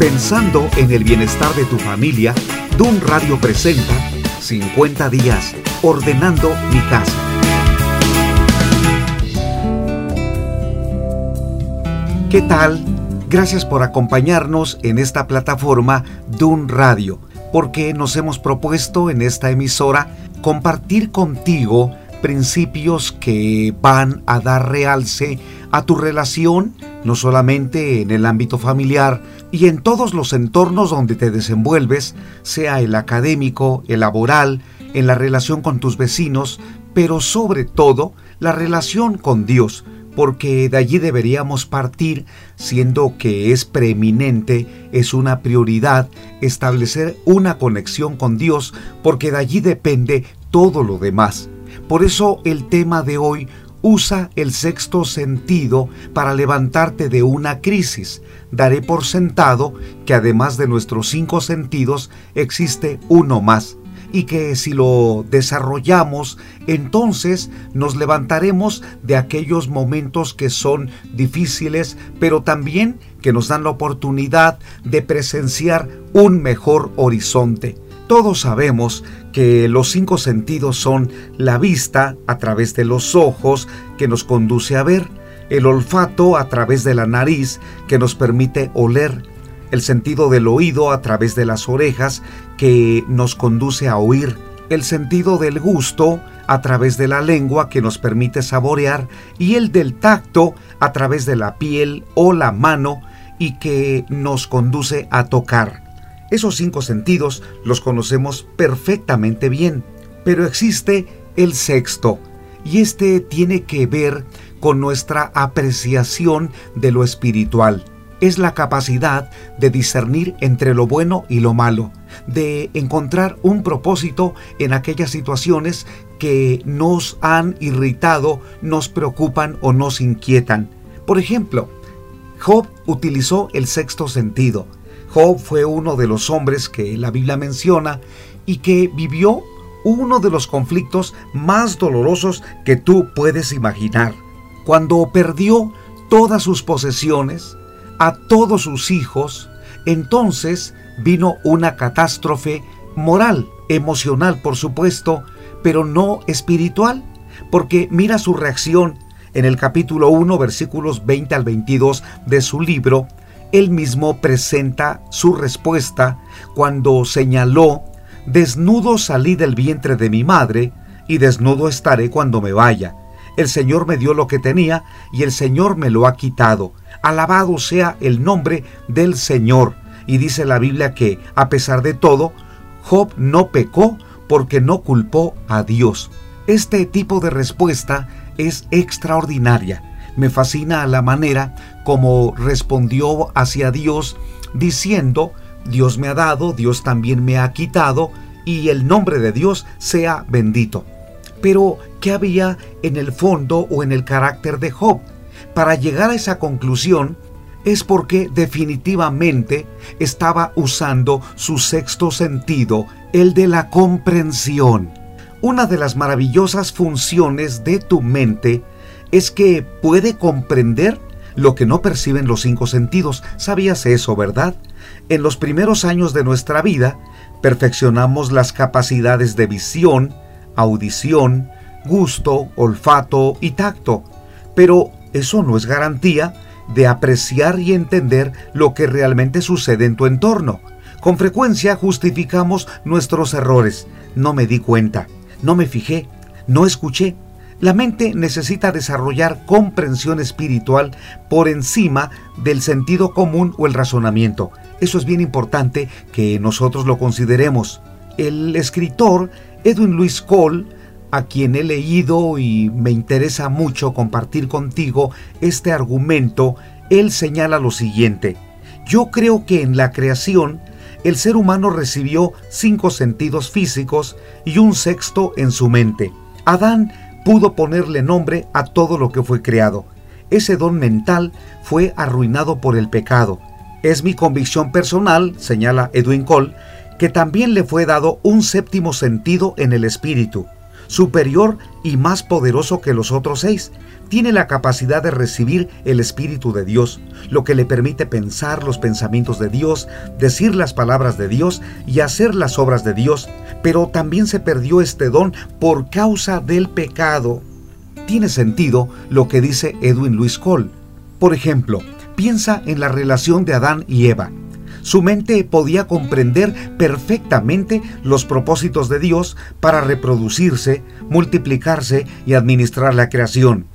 Pensando en el bienestar de tu familia, Dun Radio presenta 50 días ordenando mi casa. ¿Qué tal? Gracias por acompañarnos en esta plataforma Dun Radio, porque nos hemos propuesto en esta emisora compartir contigo principios que van a dar realce a tu relación, no solamente en el ámbito familiar y en todos los entornos donde te desenvuelves, sea el académico, el laboral, en la relación con tus vecinos, pero sobre todo la relación con Dios, porque de allí deberíamos partir, siendo que es preeminente, es una prioridad establecer una conexión con Dios, porque de allí depende todo lo demás. Por eso el tema de hoy usa el sexto sentido para levantarte de una crisis. Daré por sentado que además de nuestros cinco sentidos existe uno más y que si lo desarrollamos, entonces nos levantaremos de aquellos momentos que son difíciles, pero también que nos dan la oportunidad de presenciar un mejor horizonte. Todos sabemos que los cinco sentidos son la vista a través de los ojos que nos conduce a ver, el olfato a través de la nariz que nos permite oler, el sentido del oído a través de las orejas que nos conduce a oír, el sentido del gusto a través de la lengua que nos permite saborear y el del tacto a través de la piel o la mano y que nos conduce a tocar. Esos cinco sentidos los conocemos perfectamente bien, pero existe el sexto, y este tiene que ver con nuestra apreciación de lo espiritual. Es la capacidad de discernir entre lo bueno y lo malo, de encontrar un propósito en aquellas situaciones que nos han irritado, nos preocupan o nos inquietan. Por ejemplo, Job utilizó el sexto sentido, Job fue uno de los hombres que la Biblia menciona y que vivió uno de los conflictos más dolorosos que tú puedes imaginar. Cuando perdió todas sus posesiones, a todos sus hijos, entonces vino una catástrofe moral, emocional por supuesto, pero no espiritual, porque mira su reacción en el capítulo 1 versículos 20 al 22 de su libro, él mismo presenta su respuesta cuando señaló, desnudo salí del vientre de mi madre, y desnudo estaré cuando me vaya. El Señor me dio lo que tenía, y el Señor me lo ha quitado. Alabado sea el nombre del Señor. Y dice la Biblia que, a pesar de todo, Job no pecó porque no culpó a Dios. Este tipo de respuesta es extraordinaria me fascina la manera como respondió hacia Dios diciendo, Dios me ha dado, Dios también me ha quitado, y el nombre de Dios sea bendito. Pero, ¿qué había en el fondo o en el carácter de Job? Para llegar a esa conclusión es porque definitivamente estaba usando su sexto sentido, el de la comprensión. Una de las maravillosas funciones de tu mente es que puede comprender lo que no perciben los cinco sentidos. ¿Sabías eso, verdad? En los primeros años de nuestra vida, perfeccionamos las capacidades de visión, audición, gusto, olfato y tacto, pero eso no es garantía de apreciar y entender lo que realmente sucede en tu entorno. Con frecuencia justificamos nuestros errores. No me di cuenta, no me fijé, no escuché, la mente necesita desarrollar comprensión espiritual por encima del sentido común o el razonamiento. Eso es bien importante que nosotros lo consideremos. El escritor Edwin Louis Cole, a quien he leído y me interesa mucho compartir contigo este argumento, él señala lo siguiente. Yo creo que en la creación el ser humano recibió cinco sentidos físicos y un sexto en su mente. Adán pudo ponerle nombre a todo lo que fue creado. Ese don mental fue arruinado por el pecado. Es mi convicción personal, señala Edwin Cole, que también le fue dado un séptimo sentido en el espíritu. superior y más poderoso que los otros seis. Tiene la capacidad de recibir el Espíritu de Dios, lo que le permite pensar los pensamientos de Dios, decir las palabras de Dios y hacer las obras de Dios. Pero también se perdió este don por causa del pecado. Tiene sentido lo que dice Edwin Luis Cole. Por ejemplo, piensa en la relación de Adán y Eva. Su mente podía comprender perfectamente los propósitos de Dios para reproducirse, multiplicarse y administrar la creación.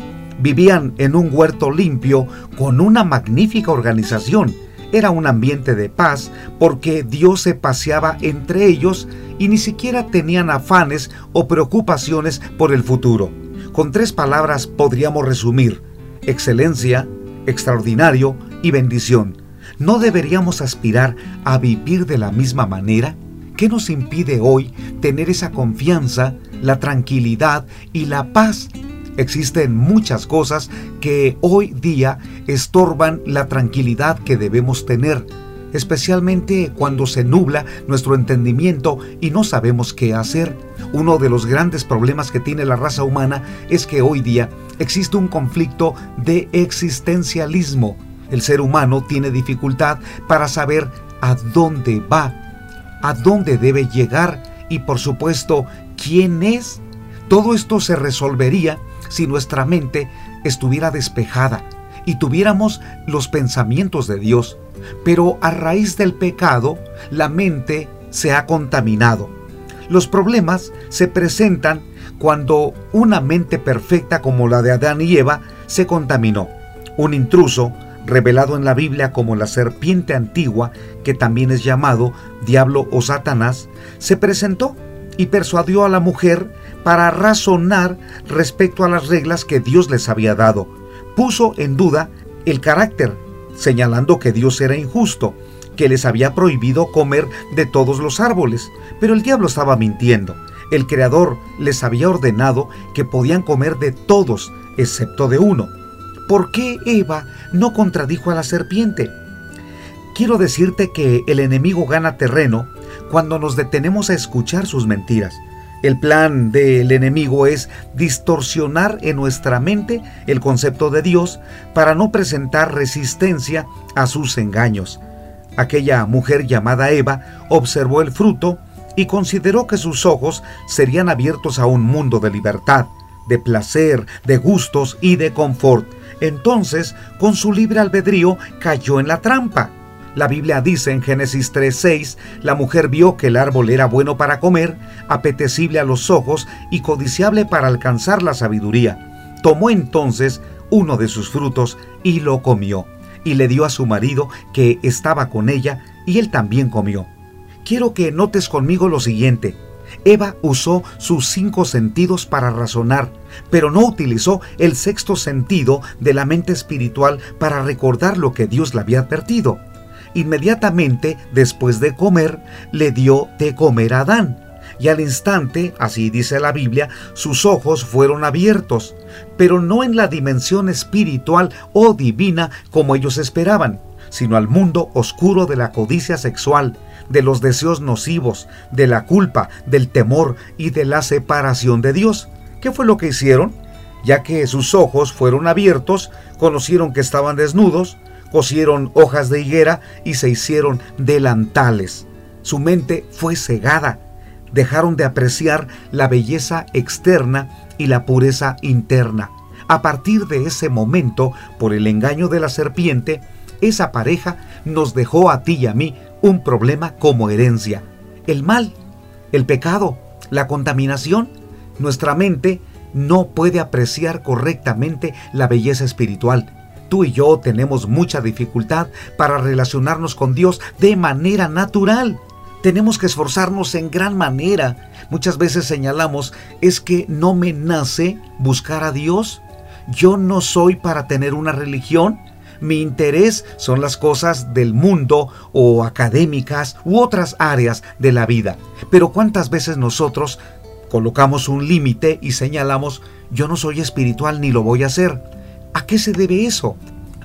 Vivían en un huerto limpio con una magnífica organización. Era un ambiente de paz porque Dios se paseaba entre ellos y ni siquiera tenían afanes o preocupaciones por el futuro. Con tres palabras podríamos resumir excelencia, extraordinario y bendición. ¿No deberíamos aspirar a vivir de la misma manera? ¿Qué nos impide hoy tener esa confianza, la tranquilidad y la paz? Existen muchas cosas que hoy día estorban la tranquilidad que debemos tener, especialmente cuando se nubla nuestro entendimiento y no sabemos qué hacer. Uno de los grandes problemas que tiene la raza humana es que hoy día existe un conflicto de existencialismo el ser humano tiene dificultad para saber a dónde va, a dónde debe llegar y por supuesto quién es. Todo esto se resolvería si nuestra mente estuviera despejada y tuviéramos los pensamientos de Dios. Pero a raíz del pecado, la mente se ha contaminado. Los problemas se presentan cuando una mente perfecta como la de Adán y Eva se contaminó. Un intruso revelado en la Biblia como la serpiente antigua, que también es llamado diablo o Satanás, se presentó y persuadió a la mujer para razonar respecto a las reglas que Dios les había dado. Puso en duda el carácter, señalando que Dios era injusto, que les había prohibido comer de todos los árboles, pero el diablo estaba mintiendo. El Creador les había ordenado que podían comer de todos, excepto de uno. ¿Por qué Eva no contradijo a la serpiente? Quiero decirte que el enemigo gana terreno cuando nos detenemos a escuchar sus mentiras. El plan del enemigo es distorsionar en nuestra mente el concepto de Dios para no presentar resistencia a sus engaños. Aquella mujer llamada Eva observó el fruto y consideró que sus ojos serían abiertos a un mundo de libertad, de placer, de gustos y de confort. Entonces, con su libre albedrío, cayó en la trampa. La Biblia dice en Génesis 3:6, la mujer vio que el árbol era bueno para comer, apetecible a los ojos y codiciable para alcanzar la sabiduría. Tomó entonces uno de sus frutos y lo comió, y le dio a su marido que estaba con ella, y él también comió. Quiero que notes conmigo lo siguiente. Eva usó sus cinco sentidos para razonar, pero no utilizó el sexto sentido de la mente espiritual para recordar lo que Dios le había advertido. Inmediatamente después de comer, le dio de comer a Adán. Y al instante, así dice la Biblia, sus ojos fueron abiertos, pero no en la dimensión espiritual o divina como ellos esperaban, sino al mundo oscuro de la codicia sexual, de los deseos nocivos, de la culpa, del temor y de la separación de Dios. ¿Qué fue lo que hicieron? Ya que sus ojos fueron abiertos, conocieron que estaban desnudos, cosieron hojas de higuera y se hicieron delantales. Su mente fue cegada. Dejaron de apreciar la belleza externa y la pureza interna. A partir de ese momento, por el engaño de la serpiente, esa pareja nos dejó a ti y a mí un problema como herencia. El mal, el pecado, la contaminación. Nuestra mente no puede apreciar correctamente la belleza espiritual. Tú y yo tenemos mucha dificultad para relacionarnos con Dios de manera natural. Tenemos que esforzarnos en gran manera. Muchas veces señalamos, es que no me nace buscar a Dios. Yo no soy para tener una religión. Mi interés son las cosas del mundo o académicas u otras áreas de la vida. Pero ¿cuántas veces nosotros colocamos un límite y señalamos, yo no soy espiritual ni lo voy a hacer? ¿A qué se debe eso?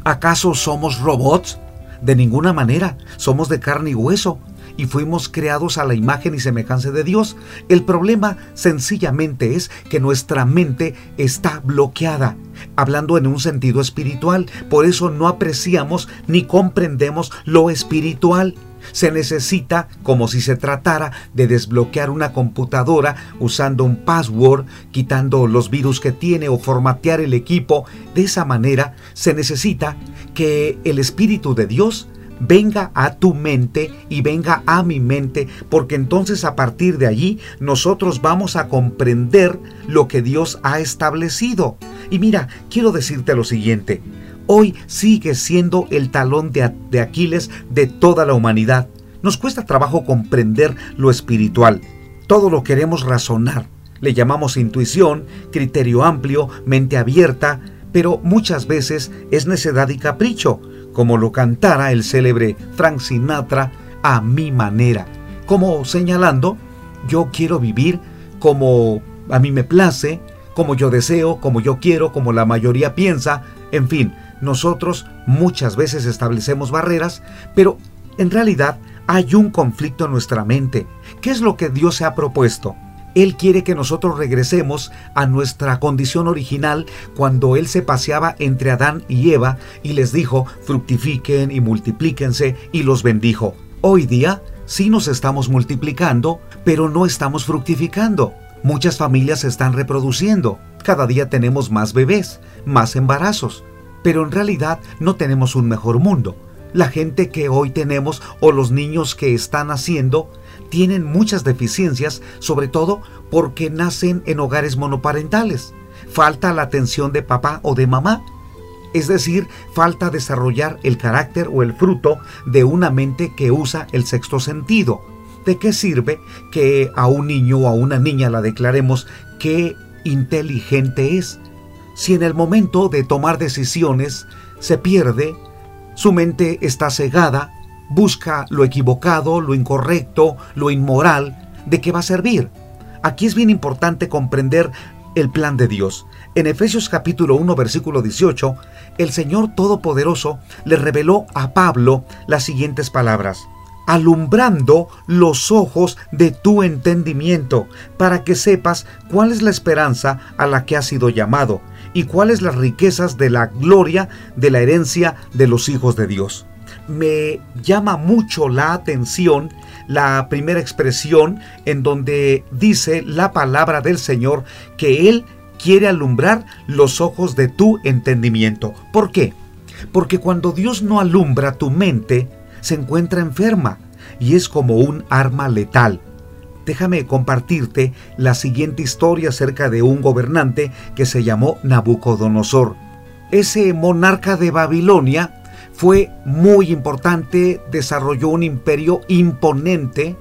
¿Acaso somos robots? De ninguna manera, somos de carne y hueso. y fuimos creados a la imagen y semejanza de Dios. El problema sencillamente es que nuestra mente está bloqueada, hablando en un sentido espiritual. Por eso no apreciamos ni comprendemos lo espiritual. Se necesita, como si se tratara de desbloquear una computadora usando un password, quitando los virus que tiene o formatear el equipo. De esa manera se necesita que el Espíritu de Dios venga a tu mente y venga a mi mente, porque entonces a partir de allí nosotros vamos a comprender lo que Dios ha establecido. Y mira, quiero decirte lo siguiente, hoy sigue siendo el talón de, Aquiles de toda la humanidad. Nos cuesta trabajo comprender lo espiritual. Todo lo queremos razonar. Le llamamos intuición, criterio amplio, mente abierta, pero muchas veces es necedad y capricho, como lo cantara el célebre Frank Sinatra a mi manera, como señalando, yo quiero vivir como a mí me place, como yo deseo, como yo quiero, como la mayoría piensa, en fin, nosotros muchas veces establecemos barreras, pero en realidad hay un conflicto en nuestra mente. ¿Qué es lo que Dios se ha propuesto? Él quiere que nosotros regresemos a nuestra condición original cuando Él se paseaba entre Adán y Eva y les dijo, fructifiquen y multiplíquense y los bendijo. Hoy día sí nos estamos multiplicando, pero no estamos fructificando. Muchas familias se están reproduciendo. Cada día tenemos más bebés, más embarazos pero en realidad no tenemos un mejor mundo. La gente que hoy tenemos o los niños que están naciendo tienen muchas deficiencias, sobre todo porque nacen en hogares monoparentales. Falta la atención de papá o de mamá. Es decir, falta desarrollar el carácter o el fruto de una mente que usa el sexto sentido. ¿De qué sirve que a un niño o a una niña la declaremos que inteligente es? Si en el momento de tomar decisiones se pierde, su mente está cegada, busca lo equivocado, lo incorrecto, lo inmoral, ¿de qué va a servir? Aquí es bien importante comprender el plan de Dios. En Efesios capítulo 1 versículo 18, el Señor Todopoderoso le reveló a Pablo las siguientes palabras alumbrando los ojos de tu entendimiento, para que sepas cuál es la esperanza a la que has sido llamado y cuáles las riquezas de la gloria de la herencia de los hijos de Dios. Me llama mucho la atención la primera expresión en donde dice la palabra del Señor que Él quiere alumbrar los ojos de tu entendimiento. ¿Por qué? Porque cuando Dios no alumbra tu mente, se encuentra enferma y es como un arma letal. Déjame compartirte la siguiente historia acerca de un gobernante que se llamó Nabucodonosor. Ese monarca de Babilonia fue muy importante, desarrolló un imperio imponente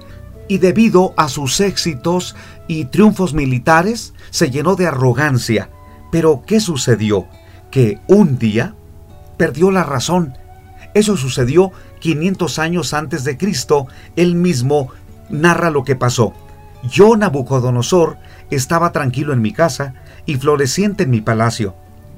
y debido a sus éxitos y triunfos militares se llenó de arrogancia. Pero ¿qué sucedió? Que un día perdió la razón. Eso sucedió 500 años antes de Cristo, él mismo narra lo que pasó. Yo, Nabucodonosor, estaba tranquilo en mi casa y floreciente en mi palacio.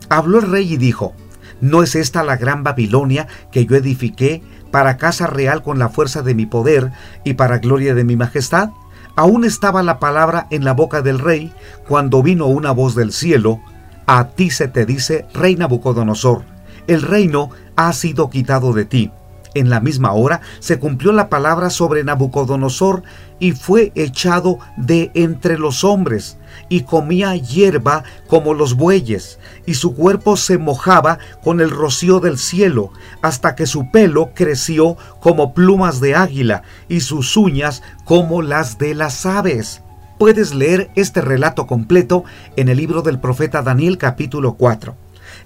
Habló el rey y dijo, ¿no es esta la gran Babilonia que yo edifiqué para casa real con la fuerza de mi poder y para gloria de mi majestad? Aún estaba la palabra en la boca del rey cuando vino una voz del cielo, a ti se te dice, rey Nabucodonosor, el reino ha sido quitado de ti en la misma hora se cumplió la palabra sobre Nabucodonosor y fue echado de entre los hombres y comía hierba como los bueyes y su cuerpo se mojaba con el rocío del cielo hasta que su pelo creció como plumas de águila y sus uñas como las de las aves. Puedes leer este relato completo en el libro del profeta Daniel capítulo 4.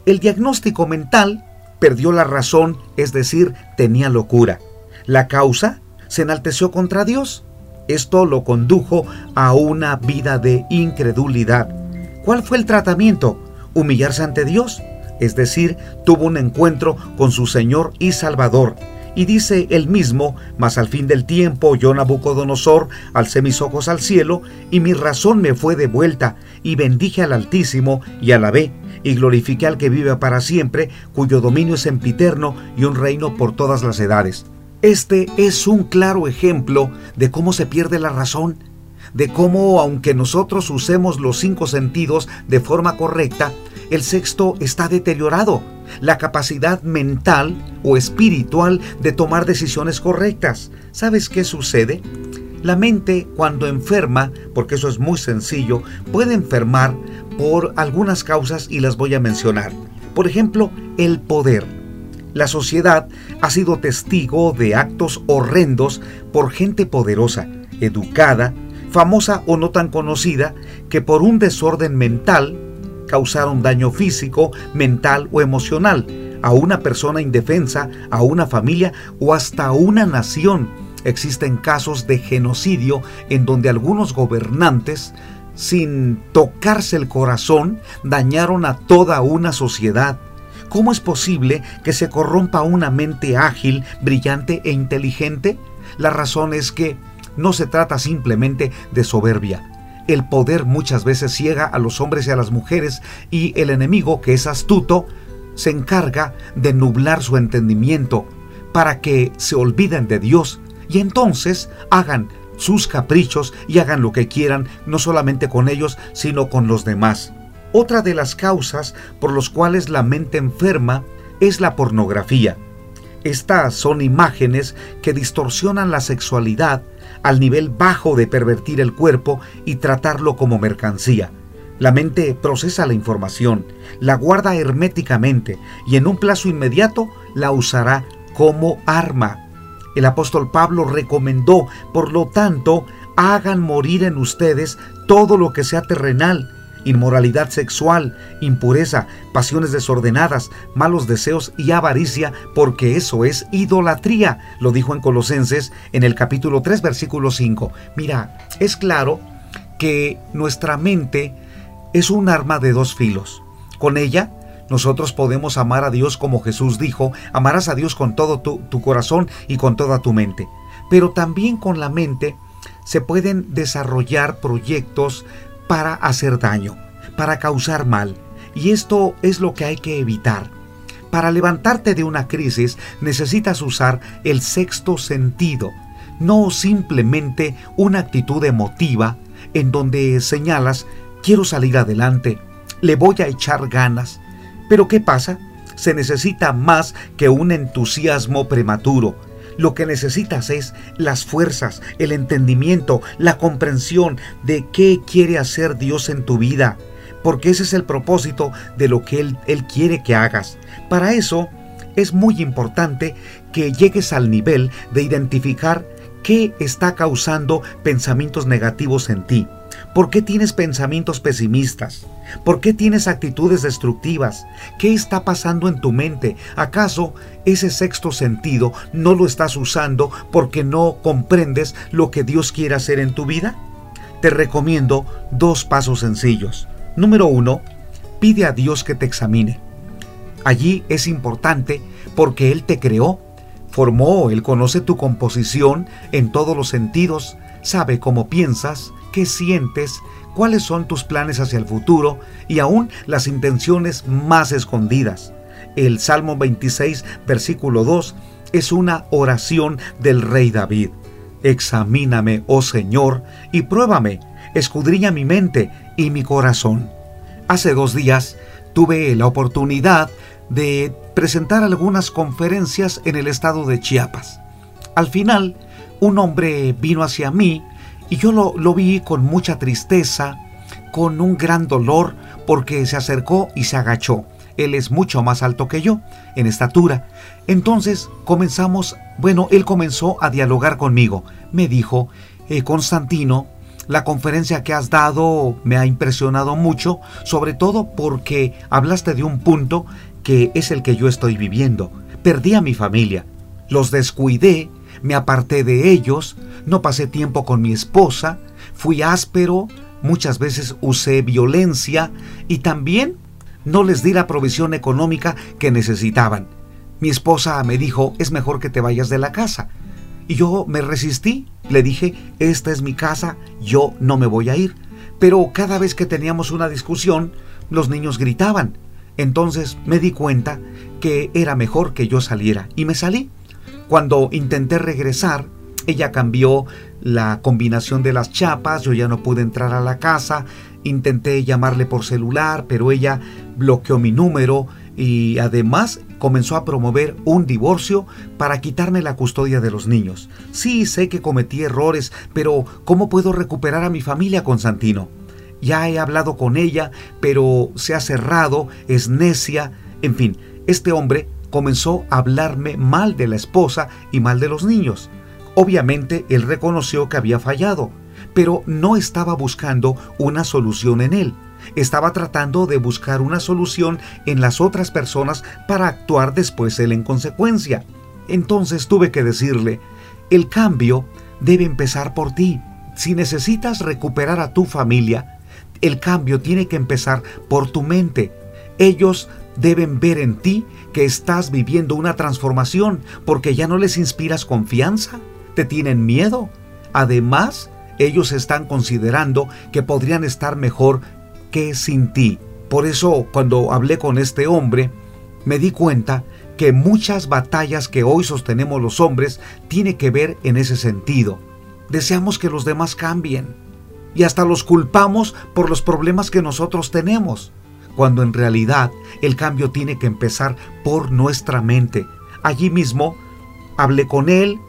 El diagnóstico mental perdió la razón, es decir, tenía locura. La causa se enalteció contra Dios. Esto lo condujo a una vida de incredulidad. ¿Cuál fue el tratamiento? Humillarse ante Dios, es decir, tuvo un encuentro con su Señor y Salvador. Y dice él mismo, mas al fin del tiempo yo Nabucodonosor alcé mis ojos al cielo, y mi razón me fue de vuelta, y bendije al Altísimo, y alabé, y glorifique al que vive para siempre, cuyo dominio es sempiterno y un reino por todas las edades. Este es un claro ejemplo de cómo se pierde la razón, de cómo aunque nosotros usemos los cinco sentidos de forma correcta, el sexto está deteriorado, la capacidad mental o espiritual de tomar decisiones correctas. ¿Sabes qué sucede? La mente cuando enferma, porque eso es muy sencillo, puede enfermar por algunas causas y las voy a mencionar. Por ejemplo, el poder. La sociedad ha sido testigo de actos horrendos por gente poderosa, educada, famosa o no tan conocida, que por un desorden mental causaron daño físico, mental o emocional a una persona indefensa, a una familia o hasta a una nación. Existen casos de genocidio en donde algunos gobernantes, sin tocarse el corazón, dañaron a toda una sociedad. ¿Cómo es posible que se corrompa una mente ágil, brillante e inteligente? La razón es que no se trata simplemente de soberbia, el poder muchas veces ciega a los hombres y a las mujeres y el enemigo, que es astuto, se encarga de nublar su entendimiento para que se olviden de Dios y entonces hagan sus caprichos y hagan lo que quieran, no solamente con ellos, sino con los demás. Otra de las causas por las cuales la mente enferma es la pornografía. Estas son imágenes que distorsionan la sexualidad al nivel bajo de pervertir el cuerpo y tratarlo como mercancía. La mente procesa la información, la guarda herméticamente y en un plazo inmediato la usará como arma. El apóstol Pablo recomendó, por lo tanto, hagan morir en ustedes todo lo que sea terrenal, inmoralidad sexual, impureza, pasiones desordenadas, malos deseos y avaricia, porque eso es idolatría. Lo dijo en Colosenses en el capítulo 3, versículo 5. Mira, es claro que nuestra mente es un arma de dos filos. Con ella nosotros podemos amar a Dios como Jesús dijo, amarás a Dios con todo tu, tu, corazón y con toda tu mente. Pero también con la mente se pueden desarrollar proyectos para hacer daño, para causar mal. Y esto es lo que hay que evitar. Para levantarte de una crisis necesitas usar el sexto sentido, no simplemente una actitud emotiva en donde señalas, quiero salir adelante, le voy a echar ganas. Pero ¿qué pasa? Se necesita más que un entusiasmo prematuro, lo que necesitas es las fuerzas, el entendimiento, la comprensión de qué quiere hacer Dios en tu vida, porque ese es el propósito de lo que Él, Él quiere que hagas. Para eso es muy importante que llegues al nivel de identificar qué está causando pensamientos negativos en ti. ¿Por qué tienes pensamientos pesimistas? ¿Por qué tienes actitudes destructivas? ¿Qué está pasando en tu mente? ¿Acaso ese sexto sentido no lo estás usando porque no comprendes lo que Dios quiere hacer en tu vida? Te recomiendo dos pasos sencillos. Número uno, pide a Dios que te examine. Allí es importante porque Él te creó, formó, Él conoce tu composición en todos los sentidos, sabe cómo piensas, qué sientes, cuáles son tus planes hacia el futuro y aún las intenciones más escondidas. El Salmo 26, versículo 2, es una oración del rey David. Examíname, oh Señor, y pruébame, escudriña mi mente y mi corazón. Hace dos días tuve la oportunidad de presentar algunas conferencias en el estado de Chiapas. Al final, un hombre vino hacia mí y yo lo, vi con mucha tristeza, con un gran dolor, porque se acercó y se agachó. Él es mucho más alto que yo en estatura. Entonces comenzamos, bueno, él comenzó a dialogar conmigo. Me dijo, eh, Constantino, la conferencia que has dado me ha impresionado mucho, sobre todo porque hablaste de un punto que es el que yo estoy viviendo. Perdí a mi familia, los descuidé me aparté de ellos, no pasé tiempo con mi esposa, fui áspero, muchas veces usé violencia y también no les di la provisión económica que necesitaban. Mi esposa me dijo, es mejor que te vayas de la casa. Y yo me resistí, le dije, esta es mi casa, yo no me voy a ir. Pero cada vez que teníamos una discusión, los niños gritaban. Entonces me di cuenta que era mejor que yo saliera y me salí. Cuando intenté regresar, ella cambió la combinación de las chapas, yo ya no pude entrar a la casa, intenté llamarle por celular, pero ella bloqueó mi número y además comenzó a promover un divorcio para quitarme la custodia de los niños. Sí, sé que cometí errores, pero ¿cómo puedo recuperar a mi familia, Constantino? Ya he hablado con ella, pero se ha cerrado, es necia, en fin, este hombre comenzó a hablarme mal de la esposa y mal de los niños. Obviamente él reconoció que había fallado, pero no estaba buscando una solución en él. Estaba tratando de buscar una solución en las otras personas para actuar después él en consecuencia. Entonces tuve que decirle, el cambio debe empezar por ti. Si necesitas recuperar a tu familia, el cambio tiene que empezar por tu mente. Ellos deben ver en ti que estás viviendo una transformación porque ya no les inspiras confianza te tienen miedo. Además, ellos están considerando que podrían estar mejor que sin ti. Por eso, cuando hablé con este hombre, me di cuenta que muchas batallas que hoy sostenemos los hombres tiene que ver en ese sentido. Deseamos que los demás cambien y hasta los culpamos por los problemas que nosotros tenemos, cuando en realidad el cambio tiene que empezar por nuestra mente. Allí mismo hablé con él,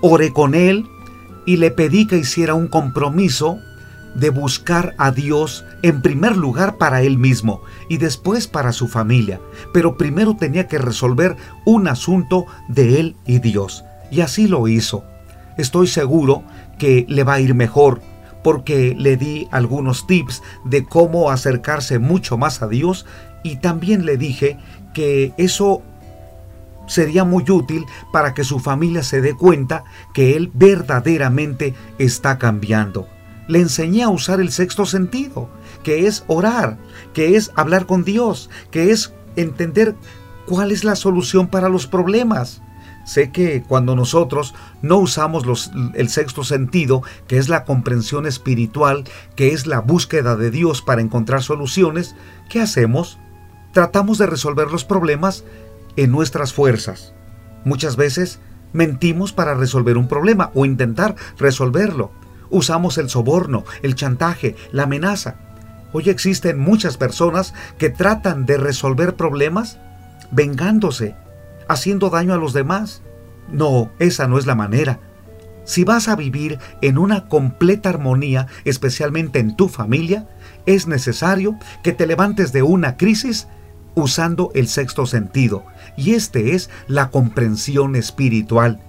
oré con él y le pedí que hiciera un compromiso de buscar a Dios en primer lugar para él mismo y después para su familia. Pero primero tenía que resolver un asunto de él y Dios. Y así lo hizo. Estoy seguro que le va a ir mejor porque le di algunos tips de cómo acercarse mucho más a Dios y también le dije que eso sería muy útil para que su familia se dé cuenta que él verdaderamente está cambiando. Le enseñé a usar el sexto sentido, que es orar, que es hablar con Dios, que es entender cuál es la solución para los problemas. Sé que cuando nosotros no usamos el sexto sentido, que es la comprensión espiritual, que es la búsqueda de Dios para encontrar soluciones, ¿qué hacemos? Tratamos de resolver los problemas en nuestras fuerzas. Muchas veces mentimos para resolver un problema o intentar resolverlo. Usamos el soborno, el chantaje, la amenaza. Hoy existen muchas personas que tratan de resolver problemas vengándose, haciendo daño a los demás. No, esa no es la manera. Si vas a vivir en una completa armonía, especialmente en tu familia, es necesario que te levantes de una crisis usando el sexto sentido, y este es la comprensión espiritual.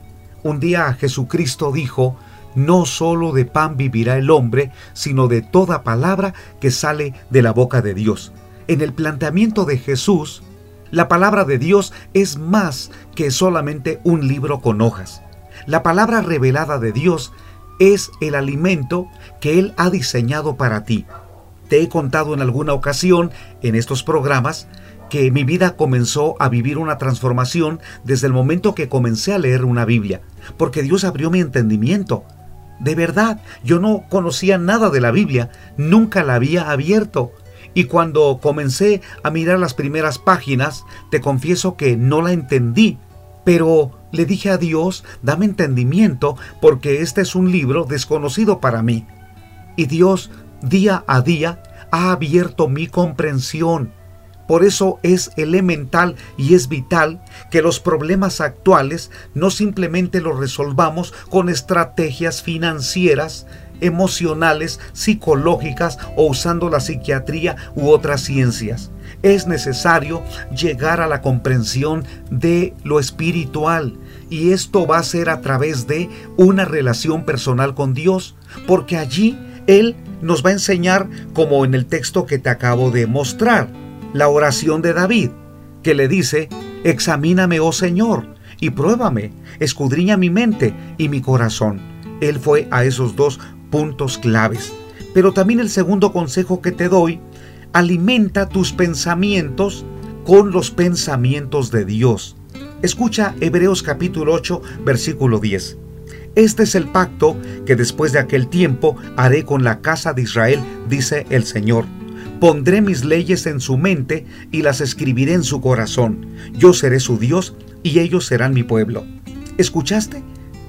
Un día Jesucristo dijo, no solo de pan vivirá el hombre, sino de toda palabra que sale de la boca de Dios. En el planteamiento de Jesús, la palabra de Dios es más que solamente un libro con hojas. La palabra revelada de Dios es el alimento que Él ha diseñado para ti. Te he contado en alguna ocasión en estos programas que mi vida comenzó a vivir una transformación desde el momento que comencé a leer una Biblia, porque Dios abrió mi entendimiento. De verdad, yo no conocía nada de la Biblia, nunca la había abierto. Y cuando comencé a mirar las primeras páginas, te confieso que no la entendí, pero le dije a Dios, dame entendimiento, porque este es un libro desconocido para mí. Y Dios, día a día, ha abierto mi comprensión por eso es elemental y es vital que los problemas actuales no simplemente los resolvamos con estrategias financieras, emocionales, psicológicas o usando la psiquiatría u otras ciencias. Es necesario llegar a la comprensión de lo espiritual y esto va a ser a través de una relación personal con Dios, porque allí Él nos va a enseñar como en el texto que te acabo de mostrar la oración de David, que le dice, Examíname, oh Señor, y pruébame, escudriña mi mente y mi corazón. Él fue a esos dos puntos claves. Pero también el segundo consejo que te doy, alimenta tus pensamientos con los pensamientos de Dios. Escucha Hebreos capítulo 8, versículo 10. Este es el pacto que después de aquel tiempo haré con la casa de Israel, dice el Señor Pondré mis leyes en su mente y las escribiré en su corazón. Yo seré su Dios y ellos serán mi pueblo. ¿Escuchaste?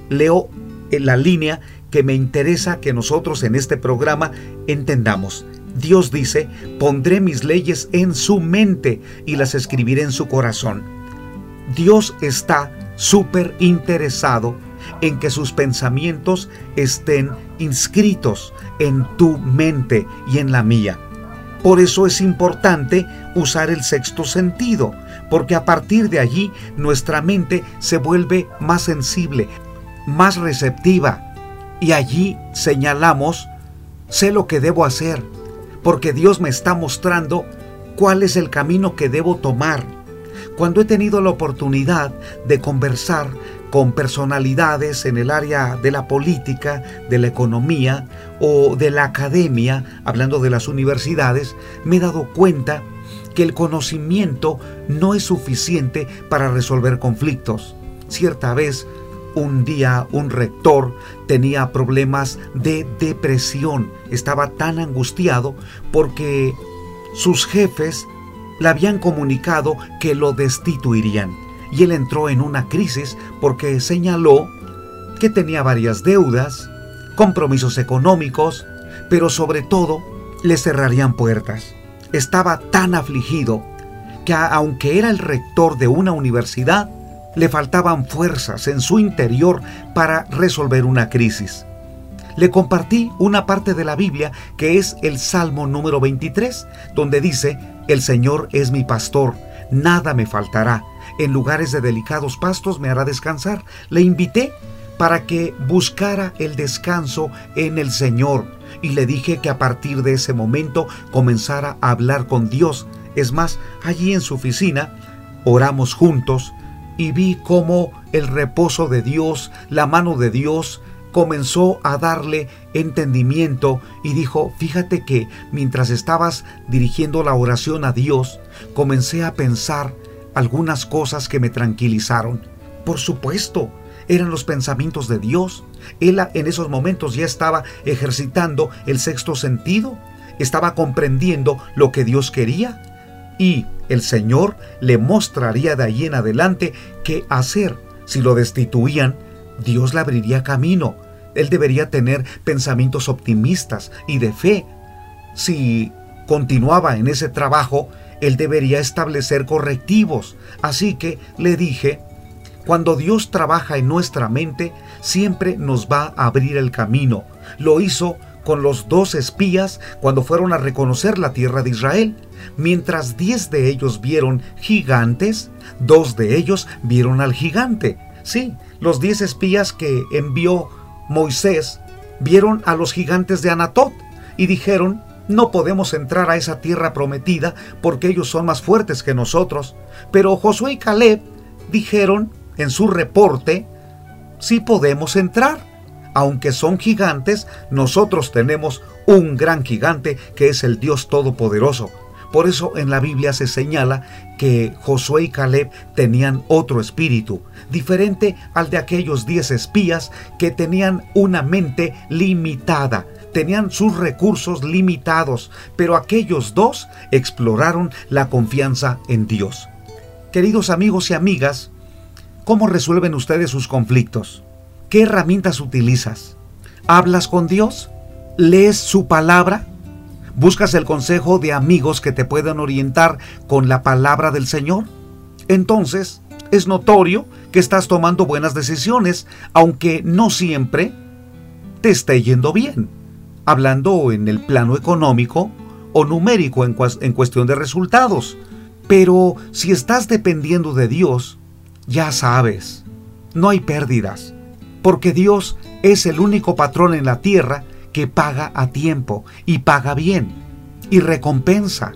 Leo la línea que me interesa que nosotros en este programa entendamos. Dios dice, pondré mis leyes en su mente y las escribiré en su corazón. Dios está súper interesado en que sus pensamientos estén inscritos en tu mente y en la mía. Por eso es importante usar el sexto sentido, porque a partir de allí nuestra mente se vuelve más sensible, más receptiva, y allí señalamos, sé lo que debo hacer, porque Dios me está mostrando cuál es el camino que debo tomar. Cuando he tenido la oportunidad de conversar con personalidades en el área de la política, de la economía o de la academia, hablando de las universidades, me he dado cuenta que el conocimiento no es suficiente para resolver conflictos. Cierta vez un día un rector tenía problemas de depresión, estaba tan angustiado porque sus jefes le habían comunicado que lo destituirían y él entró en una crisis porque señaló que tenía varias deudas, compromisos económicos, pero sobre todo le cerrarían puertas. Estaba tan afligido que aunque era el rector de una universidad, le faltaban fuerzas en su interior para resolver una crisis. Le compartí una parte de la Biblia que es el Salmo número 23, donde dice, El Señor es mi pastor, nada me faltará, en lugares de delicados pastos me hará descansar. Le invité para que buscara el descanso en el Señor y le dije que a partir de ese momento comenzara a hablar con Dios. Es más, allí en su oficina oramos juntos, y vi cómo el reposo de Dios, la mano de Dios, comenzó a darle entendimiento y dijo, fíjate que mientras estabas dirigiendo la oración a Dios, comencé a pensar algunas cosas que me tranquilizaron. Por supuesto, eran los pensamientos de Dios. Él en esos momentos ya estaba ejercitando el sexto sentido, estaba comprendiendo lo que Dios quería y el Señor le mostraría de ahí en adelante qué hacer. Si lo destituían, Dios le abriría camino. Él debería tener pensamientos optimistas y de fe. Si continuaba en ese trabajo, él debería establecer correctivos. Así que le dije, cuando Dios trabaja en nuestra mente, siempre nos va a abrir el camino. Lo hizo con los dos espías cuando fueron a reconocer la tierra de Israel. Mientras diez de ellos vieron gigantes, dos de ellos vieron al gigante. Sí, los diez espías que envió Moisés vieron a los gigantes de Anatot y dijeron, no podemos entrar a esa tierra prometida porque ellos son más fuertes que nosotros. Pero Josué y Caleb dijeron en su reporte, sí podemos entrar. Aunque son gigantes, nosotros tenemos un gran gigante que es el Dios Todopoderoso. Por eso en la Biblia se señala que Josué y Caleb tenían otro espíritu, diferente al de aquellos diez espías que tenían una mente limitada, tenían sus recursos limitados, pero aquellos dos exploraron la confianza en Dios. Queridos amigos y amigas, ¿cómo resuelven ustedes sus conflictos? ¿Qué herramientas utilizas? ¿Hablas con Dios? ¿Lees su palabra? ¿Buscas el consejo de amigos que te puedan orientar con la palabra del Señor? Entonces, es notorio que estás tomando buenas decisiones, aunque no siempre te esté yendo bien. Hablando en el plano económico o numérico en, en cuestión de resultados. Pero si estás dependiendo de Dios, ya sabes, no hay pérdidas, porque Dios es el único patrón en la tierra que paga a tiempo y paga bien y recompensa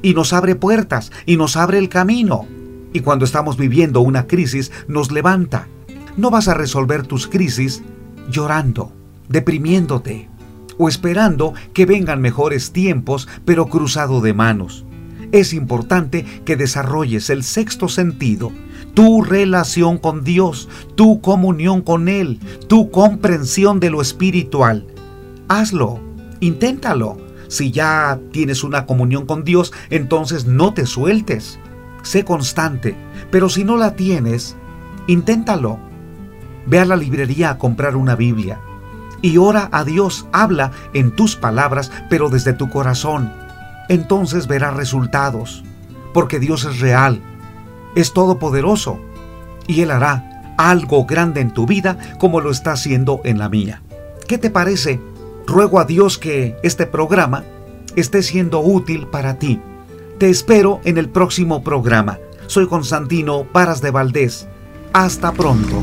y nos abre puertas y nos abre el camino. Y cuando estamos viviendo una crisis nos levanta. No vas a resolver tus crisis llorando, deprimiéndote o esperando que vengan mejores tiempos pero cruzado de manos. Es importante que desarrolles el sexto sentido, tu relación con Dios, tu comunión con Él, tu comprensión de lo espiritual hazlo, inténtalo. Si ya tienes una comunión con Dios, entonces no te sueltes. Sé constante, pero si no la tienes, inténtalo. Ve a la librería a comprar una Biblia y ora a Dios, habla en tus palabras, pero desde tu corazón. Entonces verás resultados, porque Dios es real, es todopoderoso y Él hará algo grande en tu vida como lo está haciendo en la mía. ¿Qué te parece? Ruego a Dios que este programa esté siendo útil para ti. Te espero en el próximo programa. Soy Constantino Paras de Valdés. Hasta pronto.